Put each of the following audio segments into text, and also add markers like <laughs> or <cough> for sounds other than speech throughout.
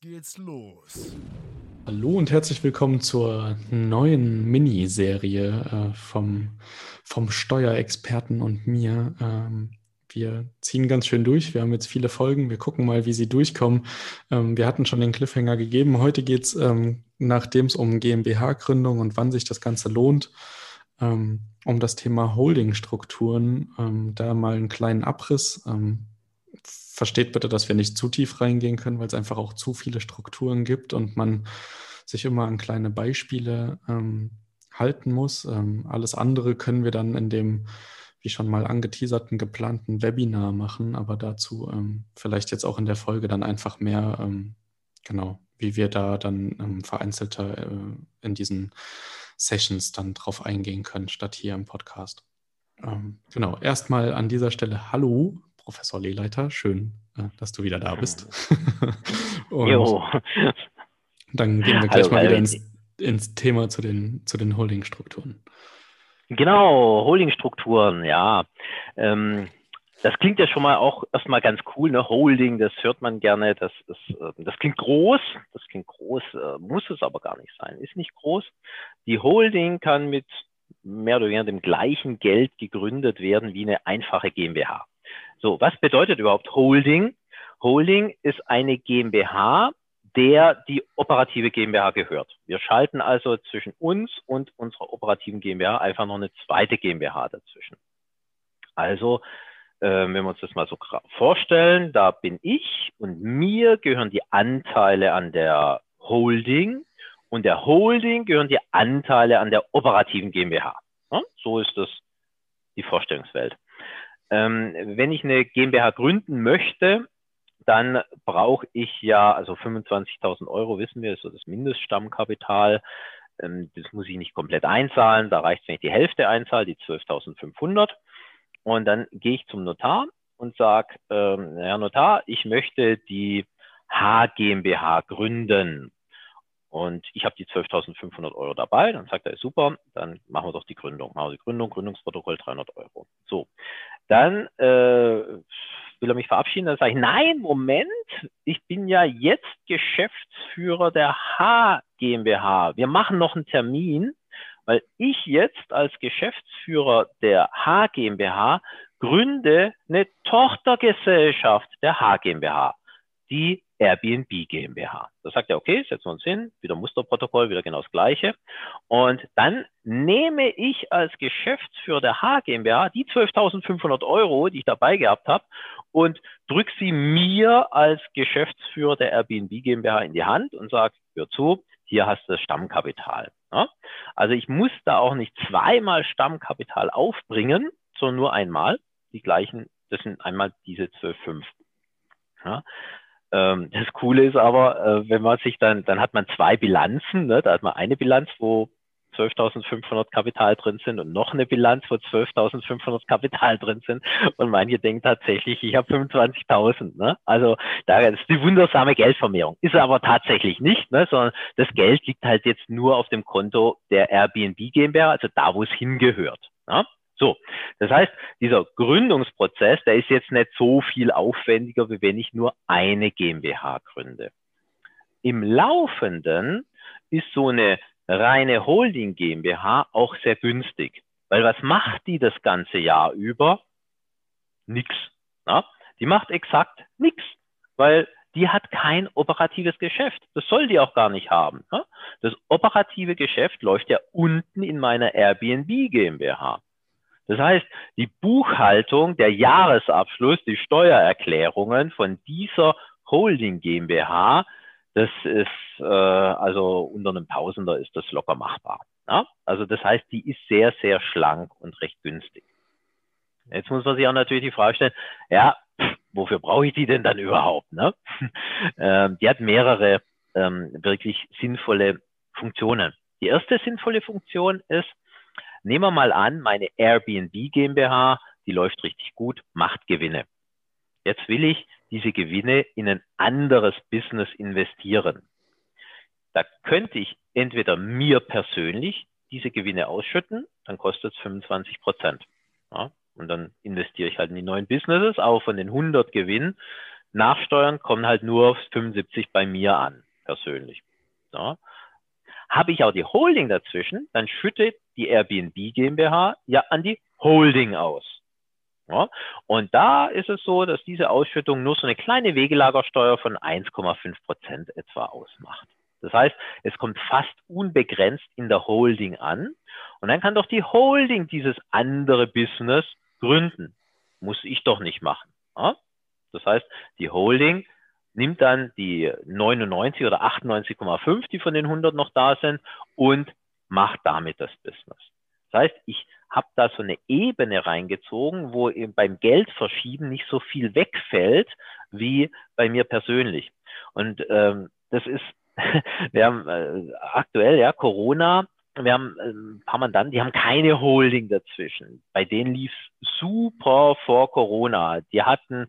geht's los. Hallo und herzlich willkommen zur neuen Miniserie äh, vom, vom Steuerexperten und mir. Ähm, wir ziehen ganz schön durch. Wir haben jetzt viele Folgen. Wir gucken mal, wie sie durchkommen. Ähm, wir hatten schon den Cliffhanger gegeben. Heute geht es, ähm, nachdem es um GmbH-Gründung und wann sich das Ganze lohnt, ähm, um das Thema Holdingstrukturen. Ähm, da mal einen kleinen Abriss. Versteht bitte, dass wir nicht zu tief reingehen können, weil es einfach auch zu viele Strukturen gibt und man sich immer an kleine Beispiele ähm, halten muss. Ähm, alles andere können wir dann in dem, wie schon mal angeteaserten, geplanten Webinar machen, aber dazu ähm, vielleicht jetzt auch in der Folge dann einfach mehr, ähm, genau, wie wir da dann ähm, vereinzelter äh, in diesen Sessions dann drauf eingehen können, statt hier im Podcast. Ähm, genau, erstmal an dieser Stelle Hallo, Professor Lehleiter. Schön, äh, dass du wieder da bist. <laughs> jo. Dann gehen wir gleich Hallo, mal wieder ins, ins, Thema zu den, zu den Holdingstrukturen. Genau, Holdingstrukturen, ja. Ähm, das klingt ja schon mal auch erstmal ganz cool, ne? Holding, das hört man gerne, das, das, äh, das klingt groß, das klingt groß, äh, muss es aber gar nicht sein, ist nicht groß. Die Holding kann mit mehr oder weniger dem gleichen Geld gegründet werden wie eine einfache GmbH. So, was bedeutet überhaupt Holding? Holding ist eine GmbH, der die operative GmbH gehört. Wir schalten also zwischen uns und unserer operativen GmbH einfach noch eine zweite GmbH dazwischen. Also, äh, wenn wir uns das mal so vorstellen, da bin ich und mir gehören die Anteile an der Holding und der Holding gehören die Anteile an der operativen GmbH. Ja, so ist das die Vorstellungswelt. Ähm, wenn ich eine GmbH gründen möchte, dann brauche ich ja, also 25.000 Euro wissen wir, ist so das Mindeststammkapital. Ähm, das muss ich nicht komplett einzahlen. Da reicht es, wenn ich die Hälfte einzahle, die 12.500. Und dann gehe ich zum Notar und sage, ähm, Herr Notar, ich möchte die H GmbH gründen. Und ich habe die 12.500 Euro dabei. Dann sagt er, super, dann machen wir doch die Gründung. Machen wir die Gründung, Gründungsprotokoll 300 Euro. So, dann äh, will er mich verabschieden. Dann sage ich, nein, Moment, ich bin ja jetzt Geschäftsführer der H GmbH. Wir machen noch einen Termin, weil ich jetzt als Geschäftsführer der H GmbH gründe eine Tochtergesellschaft der H GmbH, die Airbnb GmbH. Da sagt er, okay, setzen wir uns hin, wieder Musterprotokoll, wieder genau das Gleiche. Und dann nehme ich als Geschäftsführer der H GmbH die 12.500 Euro, die ich dabei gehabt habe, und drücke sie mir als Geschäftsführer der Airbnb GmbH in die Hand und sage, hör zu, hier hast du das Stammkapital. Ja? Also ich muss da auch nicht zweimal Stammkapital aufbringen, sondern nur einmal. Die gleichen, das sind einmal diese 12,5. Ja? Ähm, das Coole ist aber, äh, wenn man sich dann, dann hat man zwei Bilanzen. Ne? Da hat man eine Bilanz, wo 12.500 Kapital drin sind und noch eine Bilanz, wo 12.500 Kapital drin sind. Und manche denken tatsächlich, ich habe 25.000. Ne? Also da ist die wundersame Geldvermehrung. Ist aber tatsächlich nicht, ne? sondern das Geld liegt halt jetzt nur auf dem Konto der Airbnb GmbH, also da, wo es hingehört. Ne? So, das heißt, dieser Gründungsprozess, der ist jetzt nicht so viel aufwendiger, wie wenn ich nur eine GmbH gründe. Im Laufenden ist so eine reine Holding GmbH auch sehr günstig, weil was macht die das ganze Jahr über? Nix. Na? Die macht exakt nichts, weil die hat kein operatives Geschäft. Das soll die auch gar nicht haben. Das operative Geschäft läuft ja unten in meiner Airbnb GmbH. Das heißt, die Buchhaltung, der Jahresabschluss, die Steuererklärungen von dieser Holding GmbH, das ist äh, also unter einem Tausender ist das locker machbar. Ja? Also das heißt, die ist sehr, sehr schlank und recht günstig. Jetzt muss man sich auch natürlich die Frage stellen, ja, wofür brauche ich die denn dann überhaupt? Ne? <laughs> ähm, die hat mehrere ähm, wirklich sinnvolle Funktionen. Die erste sinnvolle Funktion ist, Nehmen wir mal an, meine Airbnb GmbH, die läuft richtig gut, macht Gewinne. Jetzt will ich diese Gewinne in ein anderes Business investieren. Da könnte ich entweder mir persönlich diese Gewinne ausschütten, dann kostet es 25 Prozent. Ja, und dann investiere ich halt in die neuen Businesses, aber von den 100 Gewinnen Nachsteuern kommen halt nur 75 bei mir an, persönlich. Ja. Habe ich auch die Holding dazwischen, dann schüttet die Airbnb GmbH ja an die Holding aus. Ja, und da ist es so, dass diese Ausschüttung nur so eine kleine Wegelagersteuer von 1,5 Prozent etwa ausmacht. Das heißt, es kommt fast unbegrenzt in der Holding an. Und dann kann doch die Holding dieses andere Business gründen. Muss ich doch nicht machen. Ja? Das heißt, die Holding nimmt dann die 99 oder 98,5, die von den 100 noch da sind, und macht damit das Business. Das heißt, ich habe da so eine Ebene reingezogen, wo eben beim Geldverschieben nicht so viel wegfällt wie bei mir persönlich. Und ähm, das ist, <laughs> wir haben äh, aktuell ja Corona, wir haben ein paar Mandanten, die haben keine Holding dazwischen. Bei denen lief super vor Corona. Die hatten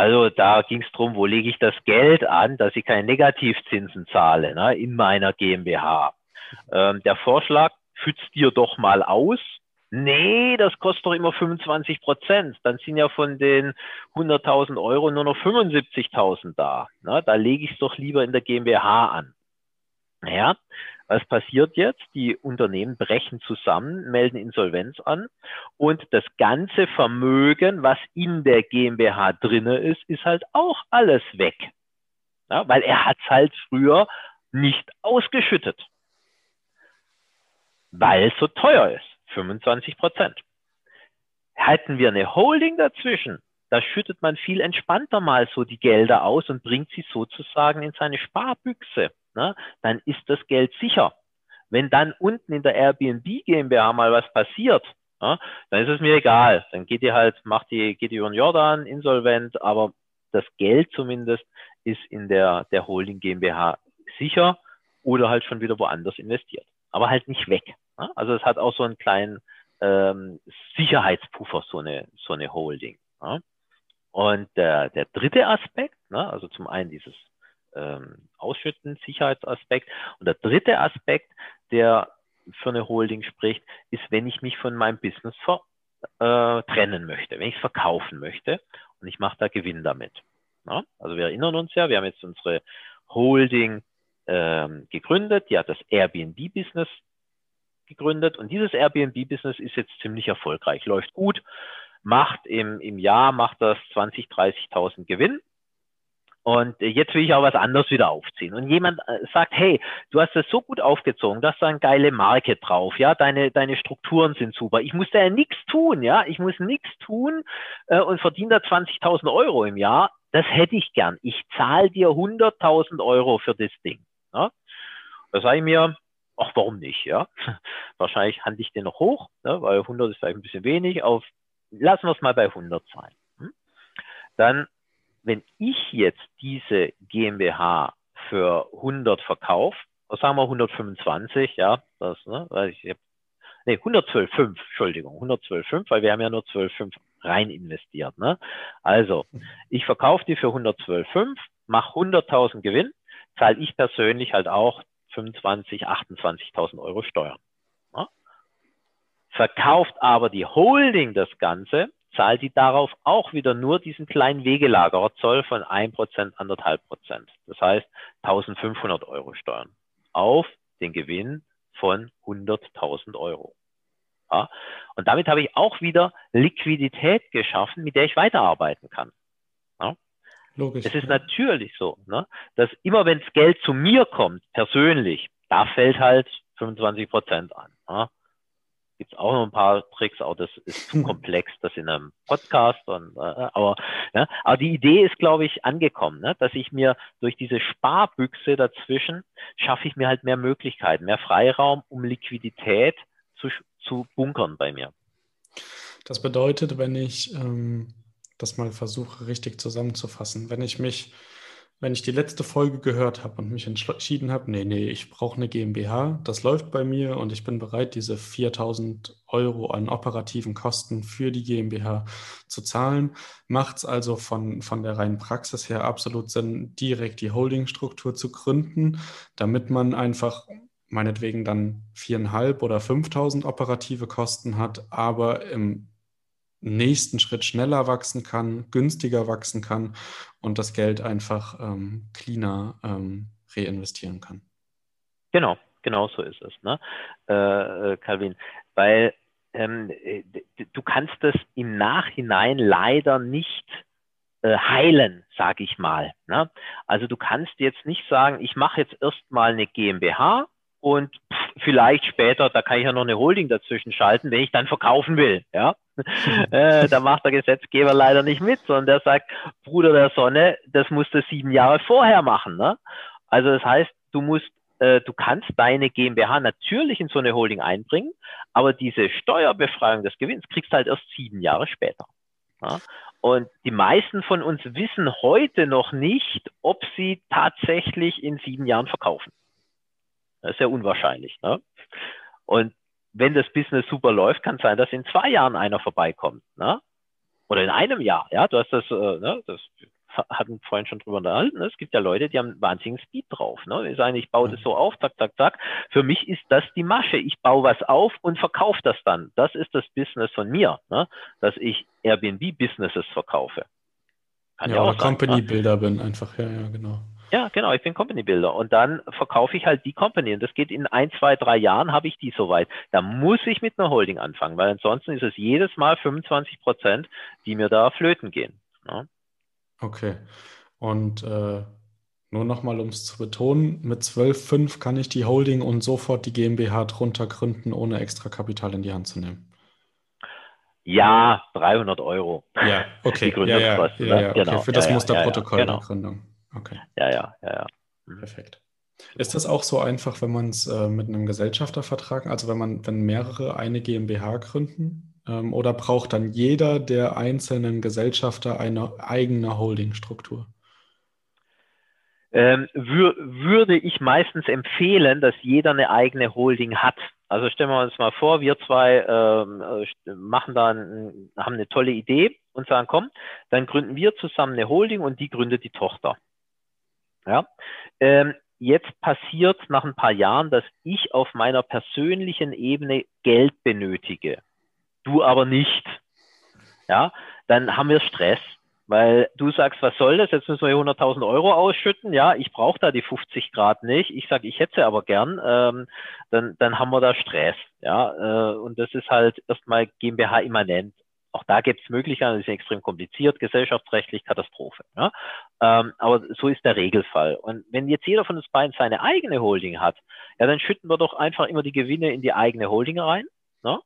also da ging es darum, wo lege ich das Geld an, dass ich keine Negativzinsen zahle ne, in meiner GmbH. Ähm, der Vorschlag, schützt dir doch mal aus. Nee, das kostet doch immer 25 Prozent. Dann sind ja von den 100.000 Euro nur noch 75.000 da. Ne, da lege ich es doch lieber in der GmbH an. Naja, was passiert jetzt? Die Unternehmen brechen zusammen, melden Insolvenz an und das ganze Vermögen, was in der GmbH drinne ist, ist halt auch alles weg. Ja, weil er hat es halt früher nicht ausgeschüttet, weil es so teuer ist, 25 Prozent. Hätten wir eine Holding dazwischen, da schüttet man viel entspannter mal so die Gelder aus und bringt sie sozusagen in seine Sparbüchse ne, dann ist das Geld sicher. Wenn dann unten in der Airbnb GmbH mal was passiert, ja, dann ist es mir egal. Dann geht ihr halt, macht die, geht die über den Jordan insolvent, aber das Geld zumindest ist in der, der Holding GmbH sicher oder halt schon wieder woanders investiert. Aber halt nicht weg. Ja? Also es hat auch so einen kleinen ähm, Sicherheitspuffer, so eine, so eine Holding. Ja? Und der, der dritte Aspekt, ne, also zum einen dieses ähm, Ausschütten, Sicherheitsaspekt. Und der dritte Aspekt, der für eine Holding spricht, ist, wenn ich mich von meinem Business ver, äh, trennen möchte, wenn ich es verkaufen möchte und ich mache da Gewinn damit. Ja? Also wir erinnern uns ja, wir haben jetzt unsere Holding ähm, gegründet, die hat das Airbnb-Business gegründet und dieses Airbnb-Business ist jetzt ziemlich erfolgreich, läuft gut, macht im, im Jahr macht das 20, 30.000 Gewinn und jetzt will ich auch was anderes wieder aufziehen. Und jemand äh, sagt, hey, du hast das so gut aufgezogen, du hast da eine geile Marke drauf, ja, deine, deine Strukturen sind super. Ich muss da ja nichts tun, ja, ich muss nichts tun äh, und verdiene da 20.000 Euro im Jahr. Das hätte ich gern. Ich zahle dir 100.000 Euro für das Ding. Ja? Da sage ich mir, ach, warum nicht, ja? <laughs> Wahrscheinlich handle ich den noch hoch, ne? weil 100 ist vielleicht ein bisschen wenig. Auf, lassen wir es mal bei 100 sein. Hm? Dann wenn ich jetzt diese GmbH für 100 verkaufe, sagen wir 125, ja, das, ne, weil ich, nee, 112,5, Entschuldigung, 112,5, weil wir haben ja nur 12,5 rein investiert, ne. Also, ich verkaufe die für 112,5, mache 100.000 Gewinn, zahle ich persönlich halt auch 25, 28.000 Euro Steuern. Ne? Verkauft aber die Holding das Ganze zahlt die darauf auch wieder nur diesen kleinen Wegelagerzoll von 1%, 1,5%. Das heißt 1500 Euro Steuern auf den Gewinn von 100.000 Euro. Ja, und damit habe ich auch wieder Liquidität geschaffen, mit der ich weiterarbeiten kann. Ja. Logisch. Es ist natürlich so, ne, dass immer wenn das Geld zu mir kommt, persönlich, da fällt halt 25 Prozent an. Ja gibt es auch noch ein paar Tricks, auch das ist zu <laughs> komplex, das in einem Podcast. Und, äh, aber, ja, aber die Idee ist, glaube ich, angekommen, ne? dass ich mir durch diese Sparbüchse dazwischen schaffe ich mir halt mehr Möglichkeiten, mehr Freiraum, um Liquidität zu, zu bunkern bei mir. Das bedeutet, wenn ich ähm, das mal versuche, richtig zusammenzufassen, wenn ich mich wenn ich die letzte Folge gehört habe und mich entschieden habe, nee, nee, ich brauche eine GmbH, das läuft bei mir und ich bin bereit, diese 4000 Euro an operativen Kosten für die GmbH zu zahlen, macht es also von, von der reinen Praxis her absolut Sinn, direkt die Holdingstruktur zu gründen, damit man einfach meinetwegen dann viereinhalb oder 5000 operative Kosten hat, aber im nächsten Schritt schneller wachsen kann, günstiger wachsen kann und das Geld einfach ähm, cleaner ähm, reinvestieren kann. Genau, genau so ist es, ne? Äh, äh Calvin. Weil ähm, du kannst das im Nachhinein leider nicht äh, heilen, sage ich mal. Ne? Also du kannst jetzt nicht sagen, ich mache jetzt erstmal eine GmbH und vielleicht später, da kann ich ja noch eine Holding dazwischen schalten, wenn ich dann verkaufen will. Ja, <laughs> äh, da macht der Gesetzgeber leider nicht mit, sondern der sagt, Bruder der Sonne, das musst du sieben Jahre vorher machen. Ne? Also das heißt, du musst äh, du kannst deine GmbH natürlich in so eine Holding einbringen, aber diese Steuerbefreiung des Gewinns kriegst du halt erst sieben Jahre später. Ja? Und die meisten von uns wissen heute noch nicht, ob sie tatsächlich in sieben Jahren verkaufen. Das ist ja unwahrscheinlich. Ne? Und wenn das Business super läuft, kann es sein, dass in zwei Jahren einer vorbeikommt. Ne? Oder in einem Jahr. Ja, du hast das, äh, ne, das hatten vorhin schon drüber unterhalten. Ne? Es gibt ja Leute, die haben wahnsinnigen Speed drauf. Ne? Die sagen, ich baue das so auf, zack, zack, zack. Für mich ist das die Masche. Ich baue was auf und verkaufe das dann. Das ist das Business von mir, ne? dass ich Airbnb-Businesses verkaufe. Kann ja, ja oder Company-Builder ne? bin einfach. Ja, ja, genau. Ja, genau, ich bin Company Builder und dann verkaufe ich halt die Company und das geht in ein, zwei, drei Jahren habe ich die soweit. Da muss ich mit einer Holding anfangen, weil ansonsten ist es jedes Mal 25 Prozent, die mir da flöten gehen. Ne? Okay. Und äh, nur nochmal, um es zu betonen, mit 12,5 kann ich die Holding und sofort die GmbH drunter gründen, ohne extra Kapital in die Hand zu nehmen. Ja, 300 Euro. Ja, okay. Die ja, ja, ja, ja, okay. Genau. Für das ja, Musterprotokoll ja, genau. der Gründung. Okay. Ja, ja, ja, ja. Perfekt. Ist das auch so einfach, wenn man es äh, mit einem Gesellschaftervertrag, also wenn man, wenn mehrere eine GmbH gründen? Ähm, oder braucht dann jeder der einzelnen Gesellschafter eine eigene Holdingstruktur? Ähm, wür würde ich meistens empfehlen, dass jeder eine eigene Holding hat. Also stellen wir uns mal vor, wir zwei ähm, äh, machen dann, haben eine tolle Idee und sagen, komm, dann gründen wir zusammen eine Holding und die gründet die Tochter. Ja. Ähm, jetzt passiert nach ein paar Jahren, dass ich auf meiner persönlichen Ebene Geld benötige du aber nicht, ja, dann haben wir Stress. Weil du sagst, was soll das? Jetzt müssen wir hier 100.000 Euro ausschütten. Ja, ich brauche da die 50 Grad nicht. Ich sage, ich hätte sie aber gern. Ähm, dann, dann haben wir da Stress. Ja, äh, und das ist halt erstmal GmbH immanent. Auch da gibt es Möglichkeiten, das ist extrem kompliziert, gesellschaftsrechtlich Katastrophe. Ja? Ähm, aber so ist der Regelfall. Und wenn jetzt jeder von uns beiden seine eigene Holding hat, ja, dann schütten wir doch einfach immer die Gewinne in die eigene Holding rein. Ne?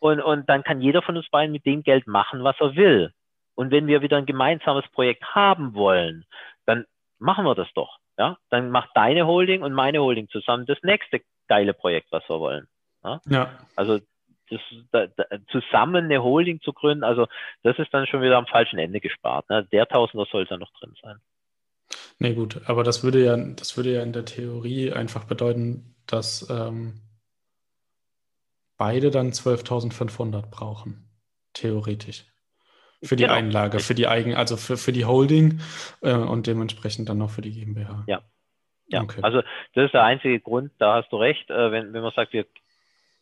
Und, und dann kann jeder von uns beiden mit dem Geld machen, was er will. Und wenn wir wieder ein gemeinsames Projekt haben wollen, dann machen wir das doch. Ja, dann macht deine Holding und meine Holding zusammen das nächste geile Projekt, was wir wollen. Ja. ja. Also das, da, da, zusammen eine Holding zu gründen, also das ist dann schon wieder am falschen Ende gespart. Ne? Der Tausender sollte noch drin sein. Nee, gut, aber das würde ja, das würde ja in der Theorie einfach bedeuten, dass ähm, beide dann 12.500 brauchen, theoretisch. Für die genau. Einlage, für die Eigen, also für, für die Holding äh, und dementsprechend dann noch für die GmbH. Ja. Ja, okay. also das ist der einzige Grund, da hast du recht, äh, wenn, wenn man sagt, wir,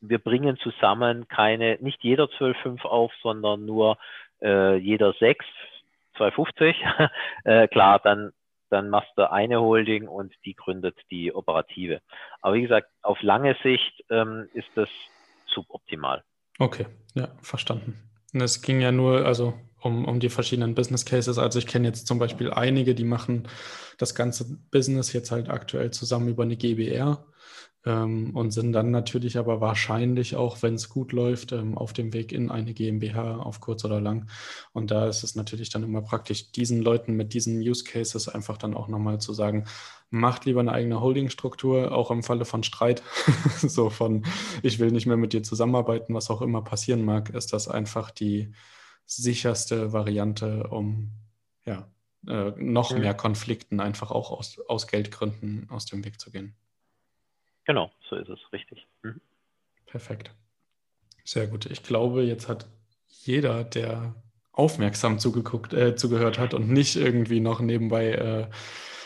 wir bringen zusammen keine, nicht jeder 12,5 auf, sondern nur äh, jeder 6, 250, <laughs> äh, klar, dann, dann machst du eine Holding und die gründet die operative. Aber wie gesagt, auf lange Sicht ähm, ist das suboptimal. Okay, ja, verstanden. Und es ging ja nur, also um, um die verschiedenen Business Cases. Also ich kenne jetzt zum Beispiel einige, die machen das ganze Business jetzt halt aktuell zusammen über eine GBR ähm, und sind dann natürlich aber wahrscheinlich auch, wenn es gut läuft, ähm, auf dem Weg in eine GmbH auf kurz oder lang. Und da ist es natürlich dann immer praktisch, diesen Leuten mit diesen Use Cases einfach dann auch nochmal zu sagen, macht lieber eine eigene Holdingstruktur, auch im Falle von Streit, <laughs> so von, ich will nicht mehr mit dir zusammenarbeiten, was auch immer passieren mag, ist das einfach die sicherste Variante, um ja, äh, noch mehr Konflikten einfach auch aus, aus Geldgründen aus dem Weg zu gehen. Genau, so ist es, richtig. Mhm. Perfekt. Sehr gut. Ich glaube, jetzt hat jeder, der aufmerksam zugeguckt, äh, zugehört hat und nicht irgendwie noch nebenbei äh,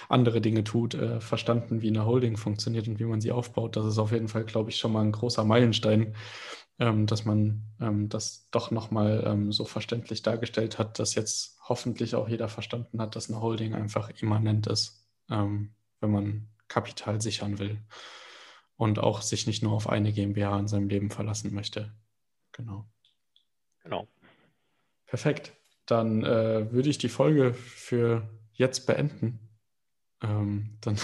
andere Dinge tut, äh, verstanden, wie eine Holding funktioniert und wie man sie aufbaut. Das ist auf jeden Fall, glaube ich, schon mal ein großer Meilenstein, ähm, dass man ähm, das doch nochmal ähm, so verständlich dargestellt hat, dass jetzt hoffentlich auch jeder verstanden hat, dass eine Holding einfach immanent ist, ähm, wenn man Kapital sichern will und auch sich nicht nur auf eine GmbH in seinem Leben verlassen möchte. Genau. Genau. Perfekt. Dann äh, würde ich die Folge für jetzt beenden. Ähm, dann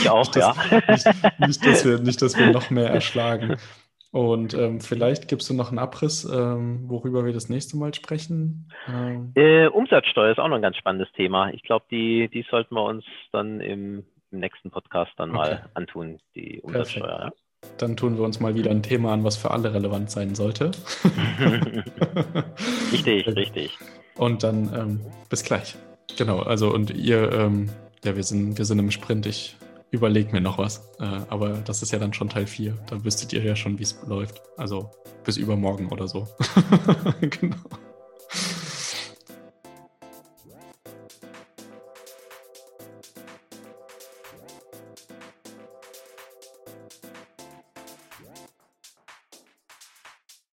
ich auch, <laughs> nicht, ja. nicht, nicht, dass wir, nicht, dass wir noch mehr erschlagen. <laughs> Und ähm, vielleicht gibst du noch einen Abriss, ähm, worüber wir das nächste Mal sprechen. Ähm. Äh, Umsatzsteuer ist auch noch ein ganz spannendes Thema. Ich glaube, die, die sollten wir uns dann im, im nächsten Podcast dann okay. mal antun, die Umsatzsteuer. Ja. Dann tun wir uns mal wieder ein Thema an, was für alle relevant sein sollte. <laughs> richtig, richtig. Und dann ähm, bis gleich. Genau, also und ihr, ähm, ja, wir sind, wir sind im Sprint. Ich überlege mir noch was. Äh, aber das ist ja dann schon Teil 4. Da wüsstet ihr ja schon, wie es läuft. Also bis übermorgen oder so. <laughs> genau.